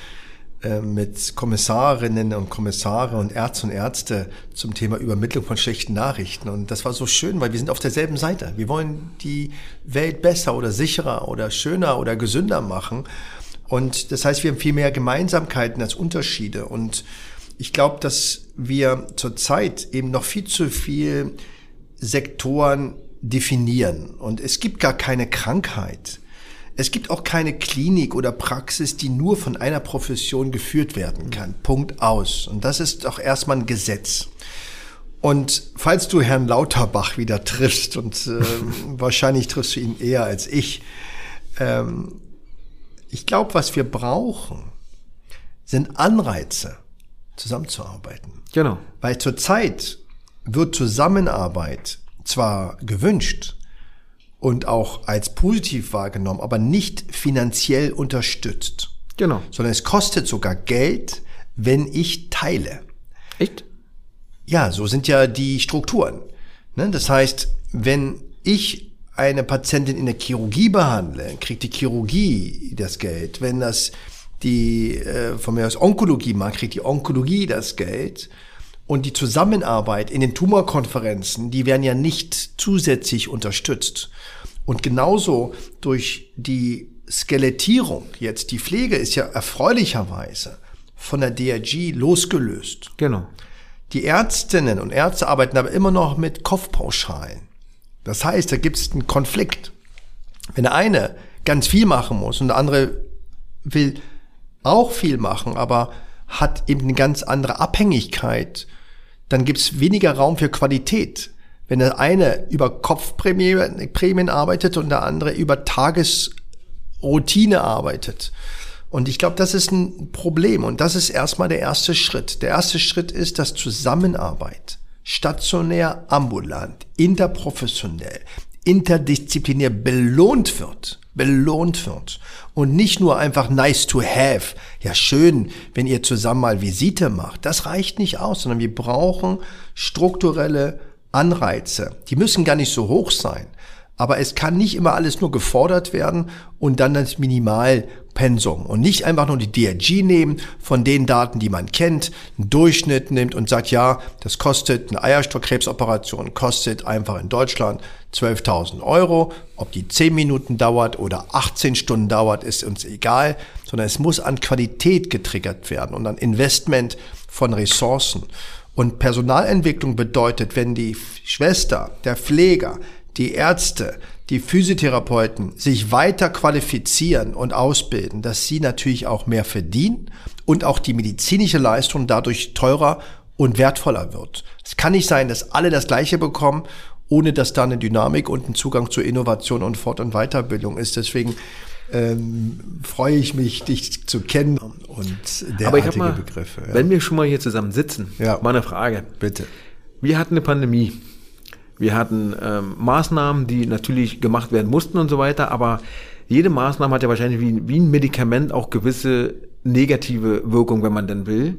äh, mit Kommissarinnen und Kommissare und Ärzte und Ärzte zum Thema Übermittlung von schlechten Nachrichten. Und das war so schön, weil wir sind auf derselben Seite. Wir wollen die Welt besser oder sicherer oder schöner oder gesünder machen. Und das heißt, wir haben viel mehr Gemeinsamkeiten als Unterschiede. Und ich glaube, dass wir zurzeit eben noch viel zu viel Sektoren definieren. Und es gibt gar keine Krankheit. Es gibt auch keine Klinik oder Praxis, die nur von einer Profession geführt werden kann. Punkt aus. Und das ist doch erstmal ein Gesetz. Und falls du Herrn Lauterbach wieder triffst, und äh, wahrscheinlich triffst du ihn eher als ich, ähm, ich glaube, was wir brauchen, sind Anreize zusammenzuarbeiten. Genau. Weil zurzeit wird Zusammenarbeit zwar gewünscht und auch als positiv wahrgenommen, aber nicht finanziell unterstützt. Genau. Sondern es kostet sogar Geld, wenn ich teile. Echt? Ja, so sind ja die Strukturen. Ne? Das heißt, wenn ich eine Patientin in der Chirurgie behandle, kriegt die Chirurgie das Geld. Wenn das die äh, von mir aus Onkologie macht, kriegt die Onkologie das Geld. Und die Zusammenarbeit in den Tumorkonferenzen, die werden ja nicht zusätzlich unterstützt. Und genauso durch die Skelettierung, jetzt die Pflege ist ja erfreulicherweise von der DRG losgelöst. Genau. Die Ärztinnen und Ärzte arbeiten aber immer noch mit Kopfpauschalen. Das heißt, da gibt es einen Konflikt. Wenn der eine ganz viel machen muss und der andere will auch viel machen, aber hat eben eine ganz andere Abhängigkeit, dann gibt es weniger Raum für Qualität. Wenn der eine über Kopfprämien Prämien arbeitet und der andere über Tagesroutine arbeitet. Und ich glaube, das ist ein Problem und das ist erstmal der erste Schritt. Der erste Schritt ist, dass Zusammenarbeit stationär, ambulant, interprofessionell, interdisziplinär belohnt wird belohnt wird. Und nicht nur einfach nice to have. Ja, schön, wenn ihr zusammen mal Visite macht. Das reicht nicht aus, sondern wir brauchen strukturelle Anreize. Die müssen gar nicht so hoch sein. Aber es kann nicht immer alles nur gefordert werden und dann das Minimalpensum und nicht einfach nur die DRG nehmen von den Daten, die man kennt, einen Durchschnitt nimmt und sagt, ja, das kostet eine Eierstockkrebsoperation, kostet einfach in Deutschland 12.000 Euro. Ob die 10 Minuten dauert oder 18 Stunden dauert, ist uns egal, sondern es muss an Qualität getriggert werden und an Investment von Ressourcen. Und Personalentwicklung bedeutet, wenn die Schwester, der Pfleger, die Ärzte, die Physiotherapeuten sich weiter qualifizieren und ausbilden, dass sie natürlich auch mehr verdienen und auch die medizinische Leistung dadurch teurer und wertvoller wird. Es kann nicht sein, dass alle das Gleiche bekommen, ohne dass da eine Dynamik und ein Zugang zur Innovation und Fort- und Weiterbildung ist. Deswegen ähm, freue ich mich, dich zu kennen und derartige Aber ich hab mal, Begriffe. Ja. Wenn wir schon mal hier zusammen sitzen, Ja. mal eine Frage. Bitte. Wir hatten eine Pandemie. Wir hatten ähm, Maßnahmen, die natürlich gemacht werden mussten und so weiter, aber jede Maßnahme hat ja wahrscheinlich wie, wie ein Medikament auch gewisse negative Wirkung, wenn man denn will.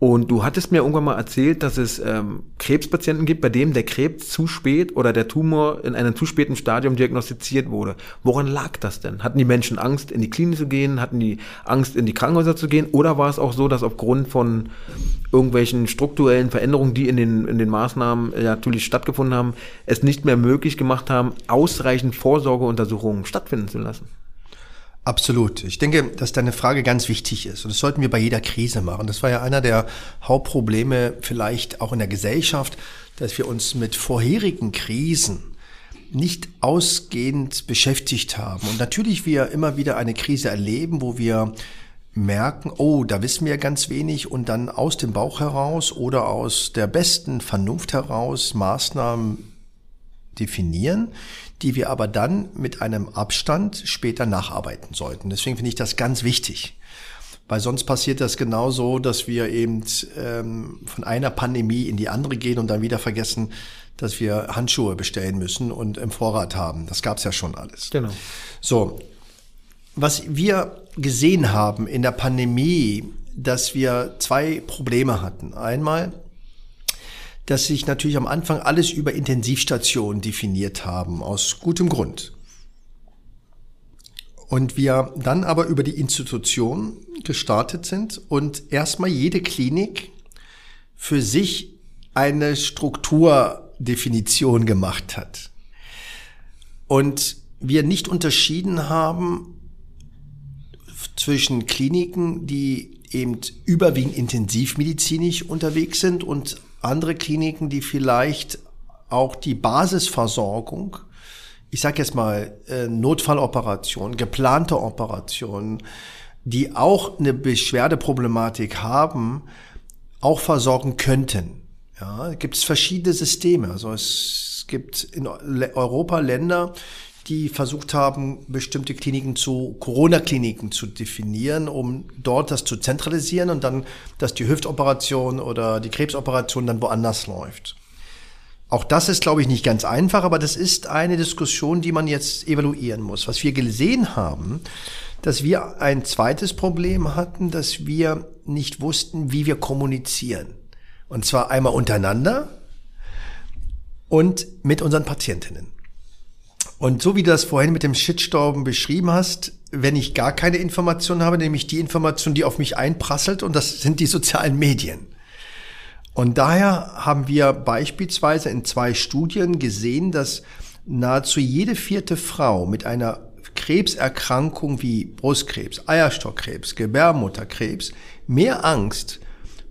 Und du hattest mir irgendwann mal erzählt, dass es ähm, Krebspatienten gibt, bei denen der Krebs zu spät oder der Tumor in einem zu späten Stadium diagnostiziert wurde. Woran lag das denn? Hatten die Menschen Angst, in die Klinik zu gehen? Hatten die Angst, in die Krankenhäuser zu gehen? Oder war es auch so, dass aufgrund von irgendwelchen strukturellen Veränderungen, die in den, in den Maßnahmen äh, natürlich stattgefunden haben, es nicht mehr möglich gemacht haben, ausreichend Vorsorgeuntersuchungen stattfinden zu lassen? Absolut. Ich denke, dass deine Frage ganz wichtig ist. Und das sollten wir bei jeder Krise machen. Das war ja einer der Hauptprobleme vielleicht auch in der Gesellschaft, dass wir uns mit vorherigen Krisen nicht ausgehend beschäftigt haben. Und natürlich wir immer wieder eine Krise erleben, wo wir merken, oh, da wissen wir ganz wenig und dann aus dem Bauch heraus oder aus der besten Vernunft heraus Maßnahmen definieren, die wir aber dann mit einem Abstand später nacharbeiten sollten. Deswegen finde ich das ganz wichtig. Weil sonst passiert das genauso, dass wir eben ähm, von einer Pandemie in die andere gehen und dann wieder vergessen, dass wir Handschuhe bestellen müssen und im Vorrat haben. Das gab's ja schon alles. Genau. So, was wir gesehen haben in der Pandemie, dass wir zwei Probleme hatten. Einmal, dass sich natürlich am Anfang alles über Intensivstationen definiert haben, aus gutem Grund. Und wir dann aber über die Institution gestartet sind und erstmal jede Klinik für sich eine Strukturdefinition gemacht hat. Und wir nicht unterschieden haben zwischen Kliniken, die eben überwiegend intensivmedizinisch unterwegs sind und andere Kliniken, die vielleicht auch die Basisversorgung, ich sage jetzt mal äh, Notfalloperation, geplante Operationen, die auch eine Beschwerdeproblematik haben, auch versorgen könnten. Ja, gibt es verschiedene Systeme. Also es gibt in Europa Länder, die versucht haben, bestimmte Kliniken zu Corona-Kliniken zu definieren, um dort das zu zentralisieren und dann, dass die Hüftoperation oder die Krebsoperation dann woanders läuft. Auch das ist, glaube ich, nicht ganz einfach, aber das ist eine Diskussion, die man jetzt evaluieren muss. Was wir gesehen haben, dass wir ein zweites Problem hatten, dass wir nicht wussten, wie wir kommunizieren. Und zwar einmal untereinander und mit unseren Patientinnen. Und so wie du das vorhin mit dem Shitstorm beschrieben hast, wenn ich gar keine Information habe, nämlich die Information, die auf mich einprasselt, und das sind die sozialen Medien. Und daher haben wir beispielsweise in zwei Studien gesehen, dass nahezu jede vierte Frau mit einer Krebserkrankung wie Brustkrebs, Eierstockkrebs, Gebärmutterkrebs mehr Angst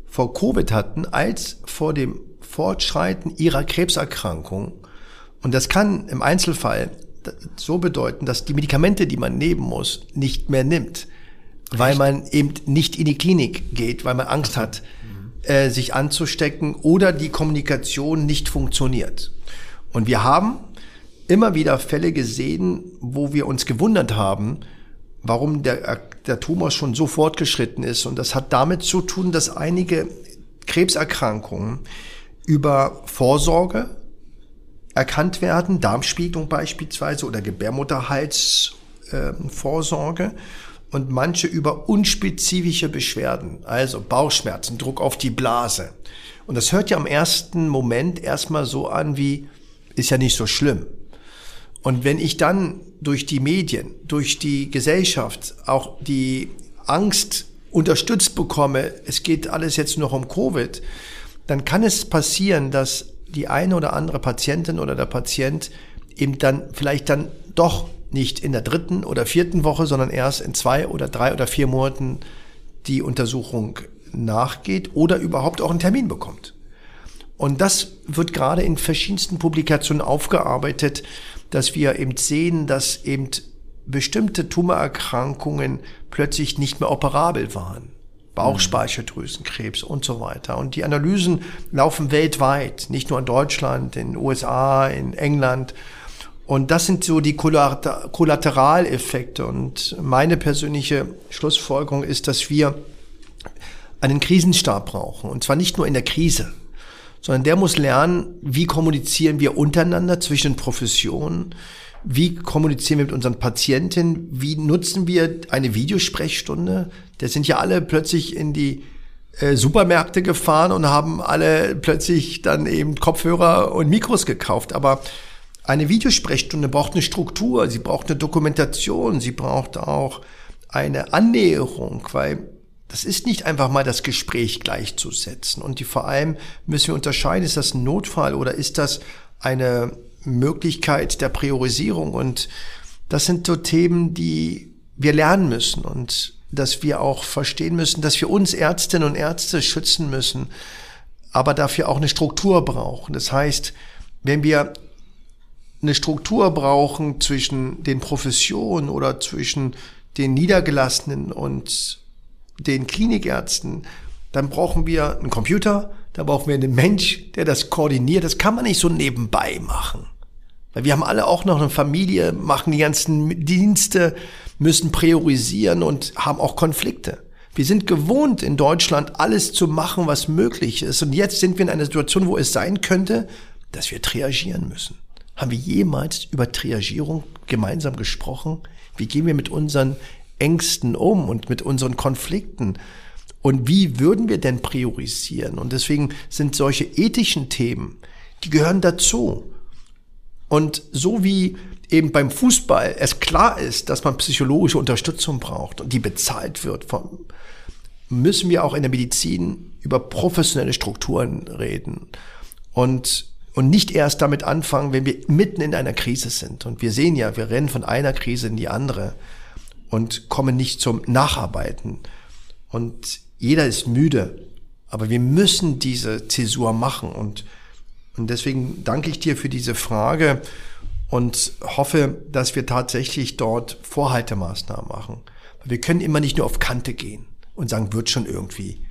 vor Covid hatten als vor dem Fortschreiten ihrer Krebserkrankung. Und das kann im Einzelfall so bedeuten, dass die Medikamente, die man nehmen muss, nicht mehr nimmt, weil man eben nicht in die Klinik geht, weil man Angst hat, äh, sich anzustecken oder die Kommunikation nicht funktioniert. Und wir haben immer wieder Fälle gesehen, wo wir uns gewundert haben, warum der, der Tumor schon so fortgeschritten ist. Und das hat damit zu tun, dass einige Krebserkrankungen über Vorsorge erkannt werden, Darmspiegelung beispielsweise oder Gebärmutterhalsvorsorge und manche über unspezifische Beschwerden, also Bauchschmerzen, Druck auf die Blase. Und das hört ja am ersten Moment erstmal so an wie, ist ja nicht so schlimm. Und wenn ich dann durch die Medien, durch die Gesellschaft auch die Angst unterstützt bekomme, es geht alles jetzt noch um Covid, dann kann es passieren, dass die eine oder andere Patientin oder der Patient eben dann vielleicht dann doch nicht in der dritten oder vierten Woche, sondern erst in zwei oder drei oder vier Monaten die Untersuchung nachgeht oder überhaupt auch einen Termin bekommt. Und das wird gerade in verschiedensten Publikationen aufgearbeitet, dass wir eben sehen, dass eben bestimmte Tumorerkrankungen plötzlich nicht mehr operabel waren. Bauchspeicheldrüsenkrebs und so weiter. Und die Analysen laufen weltweit, nicht nur in Deutschland, in den USA, in England. Und das sind so die Kollateraleffekte. Und meine persönliche Schlussfolgerung ist, dass wir einen Krisenstab brauchen. Und zwar nicht nur in der Krise, sondern der muss lernen, wie kommunizieren wir untereinander zwischen Professionen, wie kommunizieren wir mit unseren Patienten? Wie nutzen wir eine Videosprechstunde? Da sind ja alle plötzlich in die äh, Supermärkte gefahren und haben alle plötzlich dann eben Kopfhörer und Mikros gekauft. Aber eine Videosprechstunde braucht eine Struktur, sie braucht eine Dokumentation, sie braucht auch eine Annäherung, weil das ist nicht einfach mal das Gespräch gleichzusetzen. Und die vor allem müssen wir unterscheiden, ist das ein Notfall oder ist das eine Möglichkeit der Priorisierung. Und das sind so Themen, die wir lernen müssen und dass wir auch verstehen müssen, dass wir uns Ärztinnen und Ärzte schützen müssen, aber dafür auch eine Struktur brauchen. Das heißt, wenn wir eine Struktur brauchen zwischen den Professionen oder zwischen den Niedergelassenen und den Klinikärzten, dann brauchen wir einen Computer, da brauchen wir einen Mensch, der das koordiniert. Das kann man nicht so nebenbei machen. Weil wir haben alle auch noch eine Familie, machen die ganzen Dienste, müssen priorisieren und haben auch Konflikte. Wir sind gewohnt, in Deutschland alles zu machen, was möglich ist. Und jetzt sind wir in einer Situation, wo es sein könnte, dass wir triagieren müssen. Haben wir jemals über Triagierung gemeinsam gesprochen? Wie gehen wir mit unseren Ängsten um und mit unseren Konflikten? Und wie würden wir denn priorisieren? Und deswegen sind solche ethischen Themen, die gehören dazu. Und so wie eben beim Fußball es klar ist, dass man psychologische Unterstützung braucht und die bezahlt wird, von, müssen wir auch in der Medizin über professionelle Strukturen reden und, und nicht erst damit anfangen, wenn wir mitten in einer Krise sind. Und wir sehen ja, wir rennen von einer Krise in die andere und kommen nicht zum Nacharbeiten. Und jeder ist müde, aber wir müssen diese Zäsur machen und und deswegen danke ich dir für diese Frage und hoffe, dass wir tatsächlich dort Vorhaltemaßnahmen machen. Wir können immer nicht nur auf Kante gehen. und sagen, wird schon irgendwie.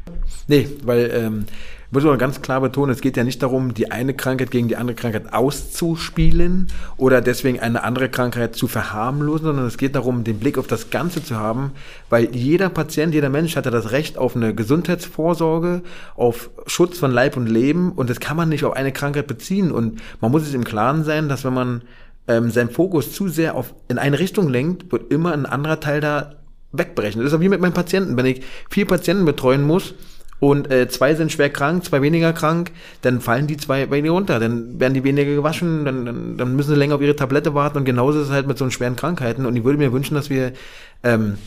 Nee, weil ähm, muss man ganz klar betonen, es geht ja nicht darum, die eine Krankheit gegen die andere Krankheit auszuspielen oder deswegen eine andere Krankheit zu verharmlosen, sondern es geht darum, den Blick auf das Ganze zu haben, weil jeder Patient, jeder Mensch hat ja das Recht auf eine Gesundheitsvorsorge, auf Schutz von Leib und Leben und das kann man nicht auf eine Krankheit beziehen und man muss sich im Klaren sein, dass wenn man ähm, seinen Fokus zu sehr auf in eine Richtung lenkt, wird immer ein anderer Teil da wegbrechen. Das ist wie mit meinen Patienten. Wenn ich vier Patienten betreuen muss und äh, zwei sind schwer krank, zwei weniger krank, dann fallen die zwei weniger runter. Dann werden die weniger gewaschen, dann, dann, dann müssen sie länger auf ihre Tablette warten und genauso ist es halt mit so schweren Krankheiten. Und ich würde mir wünschen, dass wir ähm,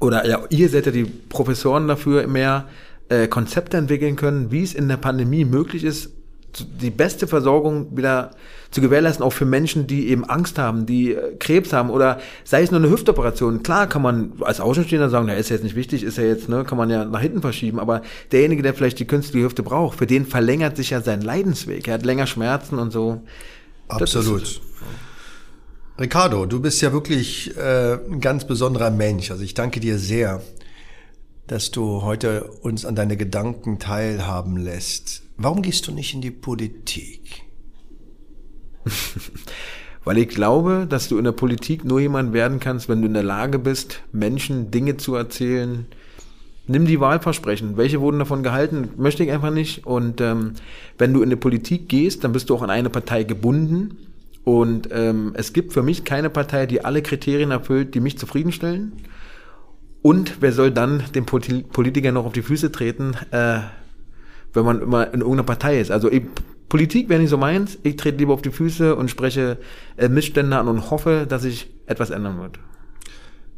oder ja, ihr seid ja die Professoren dafür, mehr äh, Konzepte entwickeln können, wie es in der Pandemie möglich ist, die beste Versorgung wieder zu gewährleisten, auch für Menschen, die eben Angst haben, die äh, Krebs haben oder sei es nur eine Hüftoperation. Klar kann man als Außenstehender sagen, der ist jetzt nicht wichtig, ist ja jetzt, ne, kann man ja nach hinten verschieben, aber derjenige, der vielleicht die künstliche Hüfte braucht, für den verlängert sich ja sein Leidensweg. Er hat länger Schmerzen und so. Absolut. Ricardo, du bist ja wirklich äh, ein ganz besonderer Mensch. Also ich danke dir sehr, dass du heute uns an deine Gedanken teilhaben lässt. Warum gehst du nicht in die Politik? Weil ich glaube, dass du in der Politik nur jemand werden kannst, wenn du in der Lage bist, Menschen Dinge zu erzählen. Nimm die Wahlversprechen. Welche wurden davon gehalten? Möchte ich einfach nicht. Und ähm, wenn du in die Politik gehst, dann bist du auch an eine Partei gebunden. Und ähm, es gibt für mich keine Partei, die alle Kriterien erfüllt, die mich zufriedenstellen. Und wer soll dann dem Politiker noch auf die Füße treten? Äh, wenn man immer in irgendeiner Partei ist. Also ich, Politik wäre nicht so meins. Ich trete lieber auf die Füße und spreche äh, Missstände an und hoffe, dass sich etwas ändern wird.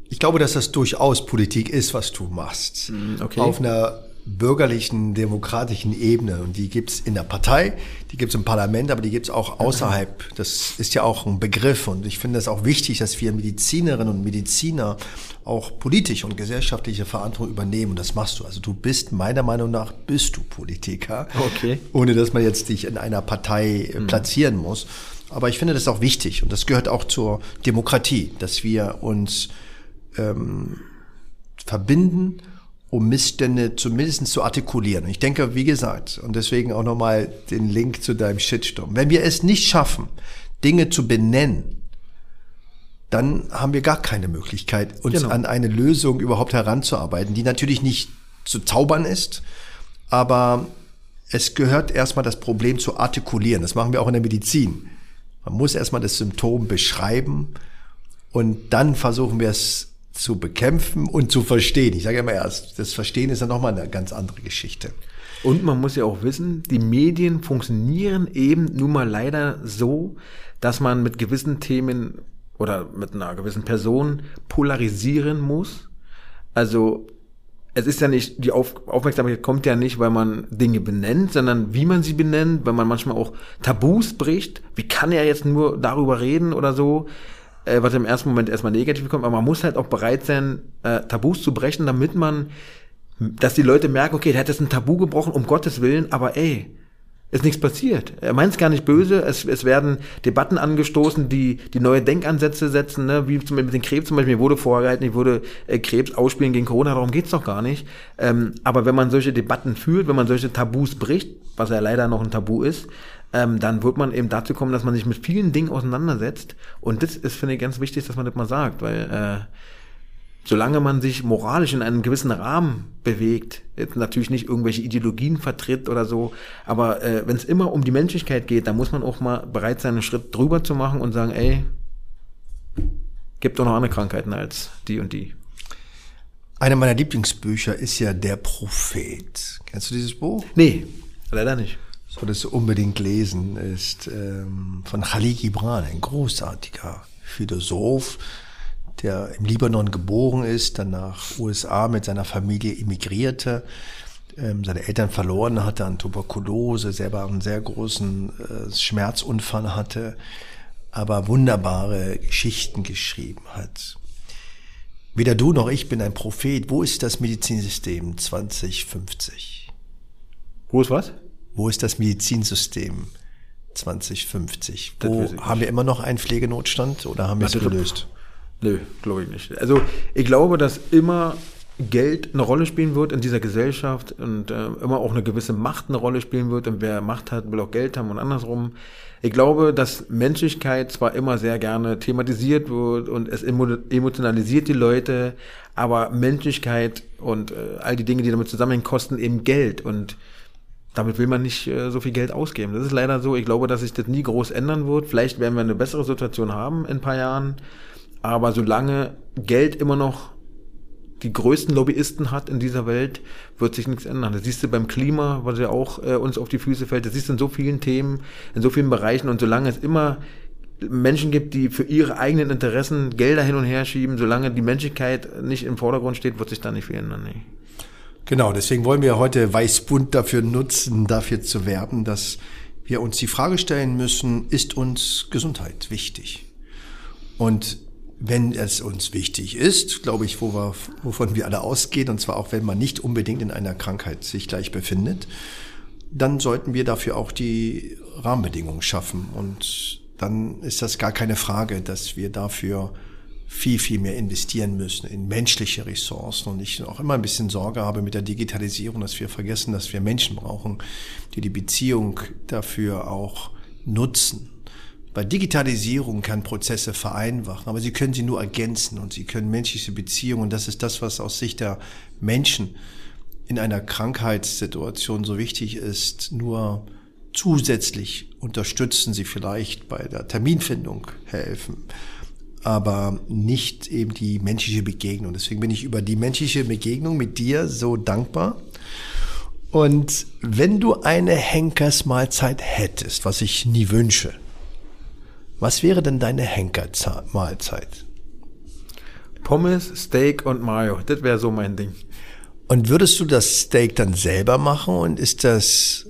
Ich glaube, dass das durchaus Politik ist, was du machst. Hm, okay. Auf einer bürgerlichen, demokratischen Ebene. Und die gibt's in der Partei, die gibt's im Parlament, aber die gibt's auch außerhalb. Das ist ja auch ein Begriff. Und ich finde es auch wichtig, dass wir Medizinerinnen und Mediziner auch politische und gesellschaftliche Verantwortung übernehmen. Und das machst du. Also du bist, meiner Meinung nach, bist du Politiker. Okay. Ohne dass man jetzt dich in einer Partei mhm. platzieren muss. Aber ich finde das auch wichtig. Und das gehört auch zur Demokratie, dass wir uns ähm, verbinden um Missstände zumindest zu artikulieren. Ich denke, wie gesagt, und deswegen auch nochmal den Link zu deinem Shitstorm. Wenn wir es nicht schaffen, Dinge zu benennen, dann haben wir gar keine Möglichkeit, uns genau. an eine Lösung überhaupt heranzuarbeiten, die natürlich nicht zu zaubern ist, aber es gehört erstmal das Problem zu artikulieren. Das machen wir auch in der Medizin. Man muss erstmal das Symptom beschreiben und dann versuchen wir es zu bekämpfen und zu verstehen. Ich sage immer erst, das Verstehen ist ja nochmal eine ganz andere Geschichte. Und man muss ja auch wissen, die Medien funktionieren eben nun mal leider so, dass man mit gewissen Themen oder mit einer gewissen Person polarisieren muss. Also es ist ja nicht, die Auf Aufmerksamkeit kommt ja nicht, weil man Dinge benennt, sondern wie man sie benennt, weil man manchmal auch Tabus bricht. Wie kann er jetzt nur darüber reden oder so? Äh, was im ersten Moment erstmal negativ kommt, aber man muss halt auch bereit sein, äh, Tabus zu brechen, damit man, dass die Leute merken, okay, der hat jetzt ein Tabu gebrochen, um Gottes Willen, aber ey, ist nichts passiert. Er meint es gar nicht böse. Es, es werden Debatten angestoßen, die die neue Denkansätze setzen, ne? wie zum, Beispiel mit den Krebs zum Beispiel. Mir wurde vorgehalten, ich würde äh, Krebs ausspielen gegen Corona, darum geht's doch gar nicht. Ähm, aber wenn man solche Debatten führt, wenn man solche Tabus bricht, was ja leider noch ein Tabu ist, ähm, dann wird man eben dazu kommen, dass man sich mit vielen Dingen auseinandersetzt. Und das ist, finde ich, ganz wichtig, dass man das mal sagt, weil äh, solange man sich moralisch in einem gewissen Rahmen bewegt, jetzt natürlich nicht irgendwelche Ideologien vertritt oder so, aber äh, wenn es immer um die Menschlichkeit geht, dann muss man auch mal bereit sein, einen Schritt drüber zu machen und sagen, ey, gibt doch noch andere Krankheiten als die und die. Eine meiner Lieblingsbücher ist ja Der Prophet. Kennst du dieses Buch? Nee, leider nicht. Solltest du unbedingt lesen, ist ähm, von Khalil Gibran, ein großartiger Philosoph, der im Libanon geboren ist, dann nach USA mit seiner Familie emigrierte, ähm, seine Eltern verloren hatte an Tuberkulose, selber einen sehr großen äh, Schmerzunfall hatte, aber wunderbare Geschichten geschrieben hat. Weder du noch ich bin ein Prophet. Wo ist das Medizinsystem 2050? Wo ist was? Wo ist das Medizinsystem 2050? Wo haben wir immer noch einen Pflegenotstand oder haben wir es gelöst? Nö, glaube ich nicht. Also ich glaube, dass immer Geld eine Rolle spielen wird in dieser Gesellschaft und äh, immer auch eine gewisse Macht eine Rolle spielen wird und wer Macht hat, will auch Geld haben und andersrum. Ich glaube, dass Menschlichkeit zwar immer sehr gerne thematisiert wird und es emotionalisiert die Leute, aber Menschlichkeit und äh, all die Dinge, die damit zusammenhängen, kosten eben Geld und damit will man nicht äh, so viel Geld ausgeben. Das ist leider so. Ich glaube, dass sich das nie groß ändern wird. Vielleicht werden wir eine bessere Situation haben in ein paar Jahren. Aber solange Geld immer noch die größten Lobbyisten hat in dieser Welt, wird sich nichts ändern. Das siehst du beim Klima, was ja auch äh, uns auf die Füße fällt. Das siehst du in so vielen Themen, in so vielen Bereichen. Und solange es immer Menschen gibt, die für ihre eigenen Interessen Gelder hin und her schieben, solange die Menschlichkeit nicht im Vordergrund steht, wird sich da nicht viel ändern. Nee. Genau, deswegen wollen wir heute Weißbund dafür nutzen, dafür zu werben, dass wir uns die Frage stellen müssen, ist uns Gesundheit wichtig? Und wenn es uns wichtig ist, glaube ich, wo wir, wovon wir alle ausgehen, und zwar auch wenn man nicht unbedingt in einer Krankheit sich gleich befindet, dann sollten wir dafür auch die Rahmenbedingungen schaffen. Und dann ist das gar keine Frage, dass wir dafür viel, viel mehr investieren müssen in menschliche Ressourcen. Und ich auch immer ein bisschen Sorge habe mit der Digitalisierung, dass wir vergessen, dass wir Menschen brauchen, die die Beziehung dafür auch nutzen. Weil Digitalisierung kann Prozesse vereinfachen, aber sie können sie nur ergänzen und sie können menschliche Beziehungen, und das ist das, was aus Sicht der Menschen in einer Krankheitssituation so wichtig ist, nur zusätzlich unterstützen sie vielleicht bei der Terminfindung helfen, aber nicht eben die menschliche Begegnung. Deswegen bin ich über die menschliche Begegnung mit dir so dankbar. Und wenn du eine Henkersmahlzeit hättest, was ich nie wünsche, was wäre denn deine Henkermahlzeit? Pommes, Steak und Mayo. Das wäre so mein Ding. Und würdest du das Steak dann selber machen und ist das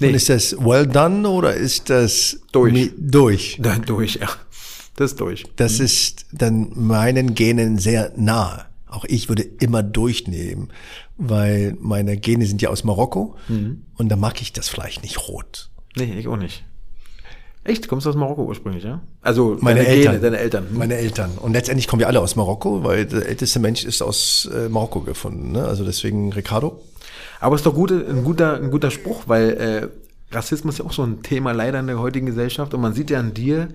nee. und ist das well done oder ist das durch? Durch. Dann durch, ja. Das ist durch. Das mhm. ist dann meinen Genen sehr nahe. Auch ich würde immer durchnehmen, weil meine Gene sind ja aus Marokko mhm. und da mag ich das Fleisch nicht rot. Nee, ich auch nicht. Echt? Kommst du aus Marokko ursprünglich, ja? Also meine deine Eltern, Gene, deine Eltern. Hm? Meine Eltern. Und letztendlich kommen wir alle aus Marokko, weil der älteste Mensch ist aus äh, Marokko gefunden. Ne? Also deswegen Ricardo. Aber es ist doch gut, ein guter, ein guter Spruch, weil äh, Rassismus ist ja auch so ein Thema leider in der heutigen Gesellschaft. Und man sieht ja an dir,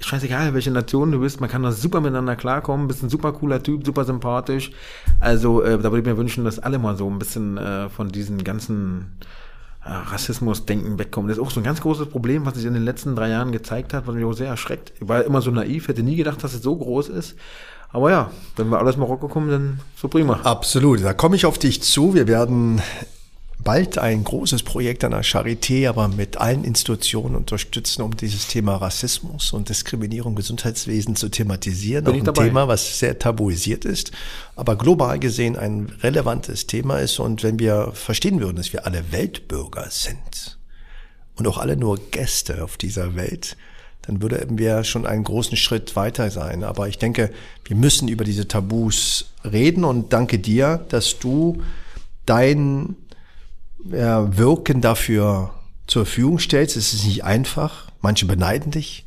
scheißegal, welche Nation du bist, man kann da super miteinander klarkommen, bist ein super cooler Typ, super sympathisch. Also äh, da würde ich mir wünschen, dass alle mal so ein bisschen äh, von diesen ganzen äh, Rassismus-Denken wegkommen. Das ist auch so ein ganz großes Problem, was sich in den letzten drei Jahren gezeigt hat, was mich auch sehr erschreckt. Ich war immer so naiv, hätte nie gedacht, dass es so groß ist. Aber ja, wenn wir alles Marokko kommen, dann so prima. Absolut, da komme ich auf dich zu. Wir werden bald ein großes Projekt an der Charité, aber mit allen Institutionen unterstützen, um dieses Thema Rassismus und Diskriminierung im Gesundheitswesen zu thematisieren. Bin Auch ein dabei. Thema, was sehr tabuisiert ist, aber global gesehen ein relevantes Thema ist. Und wenn wir verstehen würden, dass wir alle Weltbürger sind und auch alle nur Gäste auf dieser Welt, dann würden wir schon einen großen Schritt weiter sein. Aber ich denke, wir müssen über diese Tabus reden und danke dir, dass du dein ja, Wirken dafür zur Verfügung stellst. Es ist nicht einfach. Manche beneiden dich.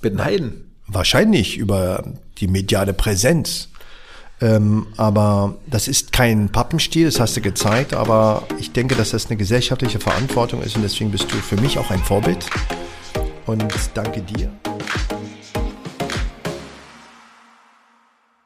Beneiden? Wahrscheinlich über die mediale Präsenz. Ähm, aber das ist kein Pappenstiel, das hast du gezeigt. Aber ich denke, dass das eine gesellschaftliche Verantwortung ist und deswegen bist du für mich auch ein Vorbild. Und danke dir.